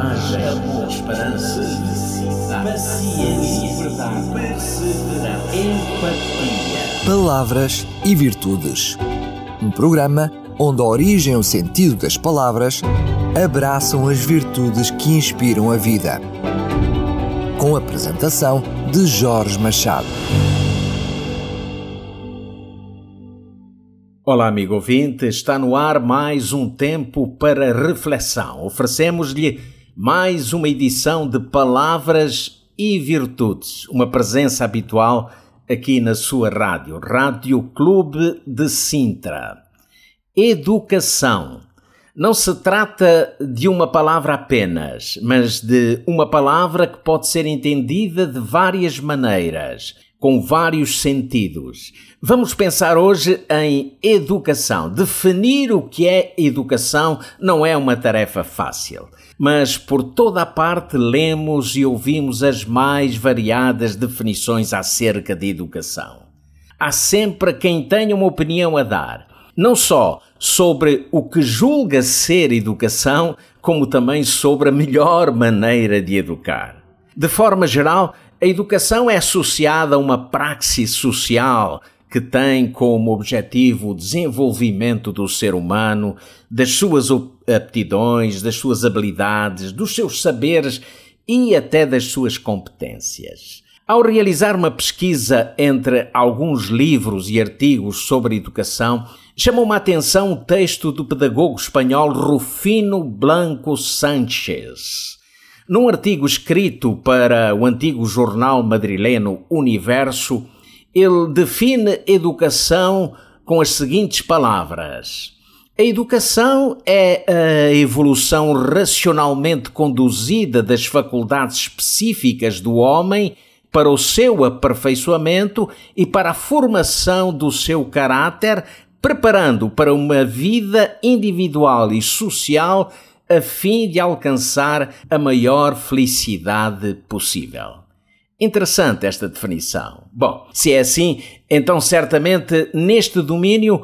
coragem, amor, esperança, felicidade, paciência, verdade, perseverança, empatia. Palavras e Virtudes. Um programa onde a origem e o sentido das palavras abraçam as virtudes que inspiram a vida. Com a apresentação de Jorge Machado. Olá, amigo ouvinte, está no ar mais um tempo para reflexão. Oferecemos-lhe mais uma edição de Palavras e Virtudes, uma presença habitual aqui na sua rádio, Rádio Clube de Sintra. Educação. Não se trata de uma palavra apenas, mas de uma palavra que pode ser entendida de várias maneiras com vários sentidos. Vamos pensar hoje em educação. Definir o que é educação não é uma tarefa fácil, mas por toda a parte lemos e ouvimos as mais variadas definições acerca de educação. Há sempre quem tenha uma opinião a dar, não só sobre o que julga ser educação, como também sobre a melhor maneira de educar. De forma geral, a educação é associada a uma praxis social que tem como objetivo o desenvolvimento do ser humano, das suas aptidões, das suas habilidades, dos seus saberes e até das suas competências. Ao realizar uma pesquisa entre alguns livros e artigos sobre educação, chamou-me a atenção o texto do pedagogo espanhol Rufino Blanco Sánchez num artigo escrito para o antigo jornal madrileno Universo, ele define educação com as seguintes palavras: A educação é a evolução racionalmente conduzida das faculdades específicas do homem para o seu aperfeiçoamento e para a formação do seu caráter, preparando para uma vida individual e social a fim de alcançar a maior felicidade possível. Interessante esta definição. Bom, se é assim, então certamente neste domínio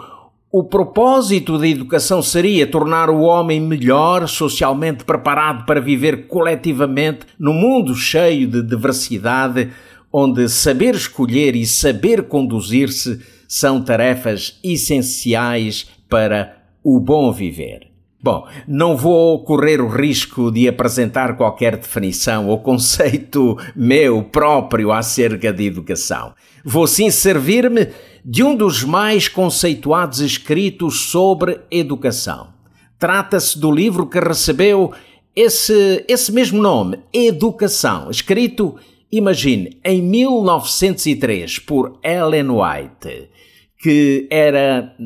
o propósito da educação seria tornar o homem melhor, socialmente preparado para viver coletivamente num mundo cheio de diversidade, onde saber escolher e saber conduzir-se são tarefas essenciais para o bom viver. Bom, não vou correr o risco de apresentar qualquer definição ou conceito meu próprio acerca de educação. Vou sim servir-me de um dos mais conceituados escritos sobre educação. Trata-se do livro que recebeu esse, esse mesmo nome, Educação, escrito, imagine, em 1903 por Ellen White, que era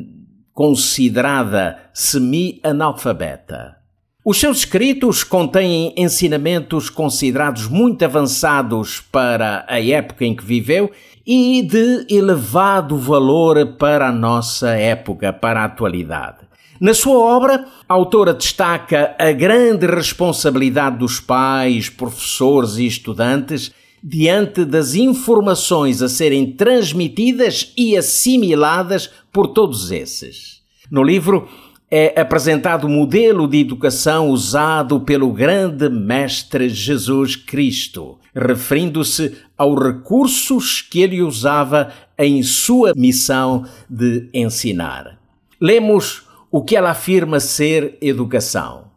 considerada semi-analfabeta. Os seus escritos contêm ensinamentos considerados muito avançados para a época em que viveu e de elevado valor para a nossa época, para a atualidade. Na sua obra, a autora destaca a grande responsabilidade dos pais, professores e estudantes diante das informações a serem transmitidas e assimiladas por todos esses. No livro é apresentado o modelo de educação usado pelo grande Mestre Jesus Cristo, referindo-se aos recursos que ele usava em sua missão de ensinar. Lemos o que ela afirma ser educação.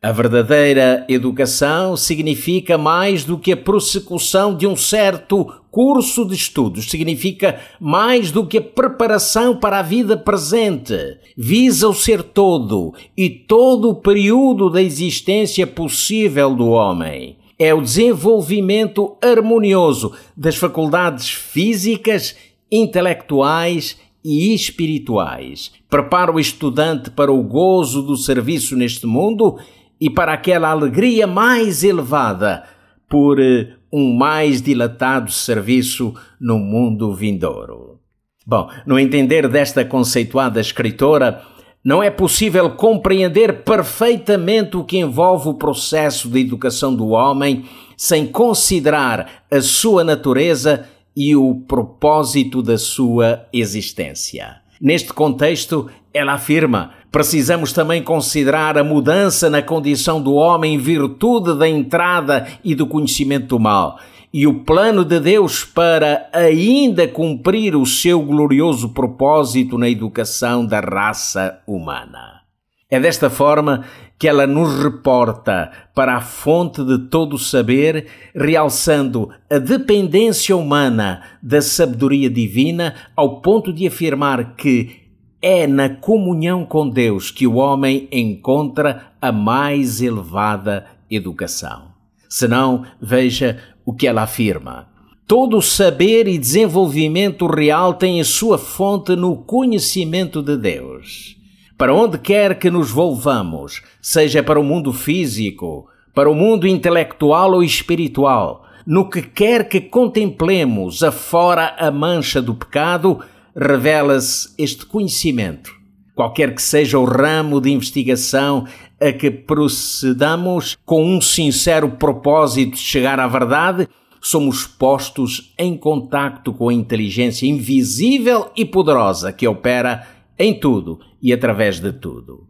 A verdadeira educação significa mais do que a prossecução de um certo curso de estudos, significa mais do que a preparação para a vida presente. Visa o ser todo e todo o período da existência possível do homem. É o desenvolvimento harmonioso das faculdades físicas, intelectuais e espirituais. Prepara o estudante para o gozo do serviço neste mundo e para aquela alegria mais elevada por eh, um mais dilatado serviço no mundo vindouro. Bom, no entender desta conceituada escritora, não é possível compreender perfeitamente o que envolve o processo de educação do homem sem considerar a sua natureza e o propósito da sua existência. Neste contexto, ela afirma: Precisamos também considerar a mudança na condição do homem em virtude da entrada e do conhecimento do mal e o plano de Deus para ainda cumprir o seu glorioso propósito na educação da raça humana. É desta forma que ela nos reporta para a fonte de todo o saber, realçando a dependência humana da sabedoria divina, ao ponto de afirmar que é na comunhão com Deus que o homem encontra a mais elevada educação. Senão, veja o que ela afirma. Todo saber e desenvolvimento real tem a sua fonte no conhecimento de Deus. Para onde quer que nos volvamos, seja para o mundo físico, para o mundo intelectual ou espiritual, no que quer que contemplemos afora a mancha do pecado, revela-se este conhecimento. Qualquer que seja o ramo de investigação a que procedamos com um sincero propósito de chegar à verdade, somos postos em contacto com a inteligência invisível e poderosa que opera em tudo e através de tudo.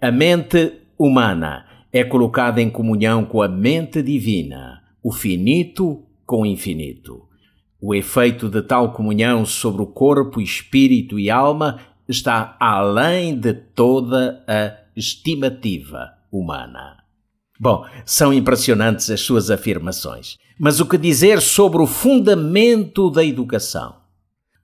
A mente humana é colocada em comunhão com a mente divina, o finito com o infinito. O efeito de tal comunhão sobre o corpo, espírito e alma está além de toda a estimativa humana. Bom, são impressionantes as suas afirmações. Mas o que dizer sobre o fundamento da educação?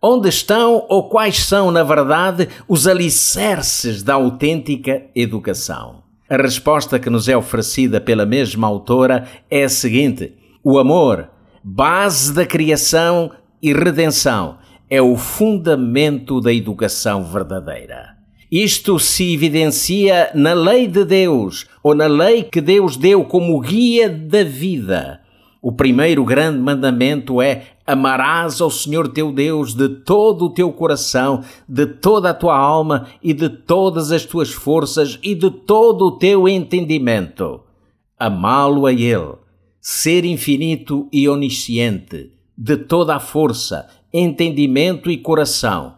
Onde estão ou quais são, na verdade, os alicerces da autêntica educação? A resposta que nos é oferecida pela mesma autora é a seguinte: o amor, base da criação e redenção, é o fundamento da educação verdadeira. Isto se evidencia na lei de Deus, ou na lei que Deus deu como guia da vida. O primeiro grande mandamento é: amarás ao Senhor teu Deus de todo o teu coração, de toda a tua alma e de todas as tuas forças e de todo o teu entendimento. Amá-lo a Ele ser infinito e onisciente, de toda a força, entendimento e coração,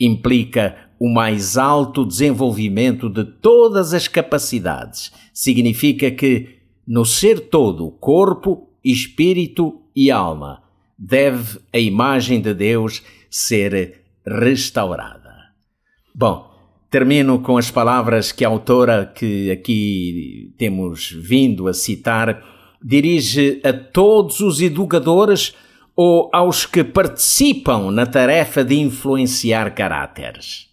implica o mais alto desenvolvimento de todas as capacidades. Significa que, no ser todo, corpo, espírito e alma, deve a imagem de Deus ser restaurada. Bom, termino com as palavras que a autora que aqui temos vindo a citar dirige a todos os educadores ou aos que participam na tarefa de influenciar caráteres.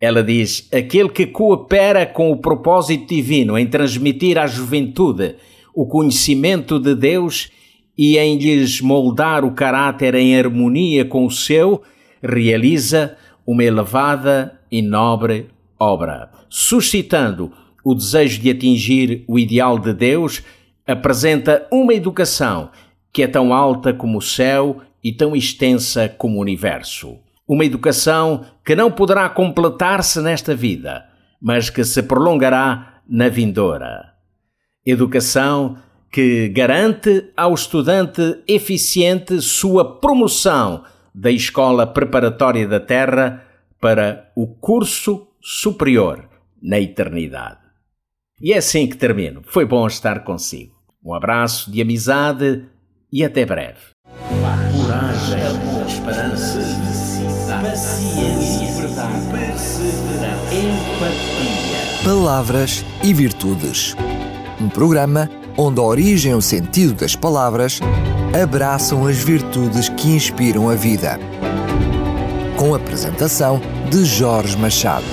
Ela diz: aquele que coopera com o propósito divino em transmitir à juventude o conhecimento de Deus e em lhes moldar o caráter em harmonia com o seu, realiza uma elevada e nobre obra, suscitando o desejo de atingir o ideal de Deus apresenta uma educação que é tão alta como o céu e tão extensa como o universo. Uma educação que não poderá completar-se nesta vida, mas que se prolongará na vindoura. Educação que garante ao estudante eficiente sua promoção da escola preparatória da Terra para o curso superior na eternidade. E é assim que termino. Foi bom estar consigo. Um abraço de amizade e até breve. Coragem, amor, esperança, paciência, verdade, perseverança, empatia. Palavras e Virtudes. Um programa onde a origem e o sentido das palavras abraçam as virtudes que inspiram a vida. Com a apresentação de Jorge Machado.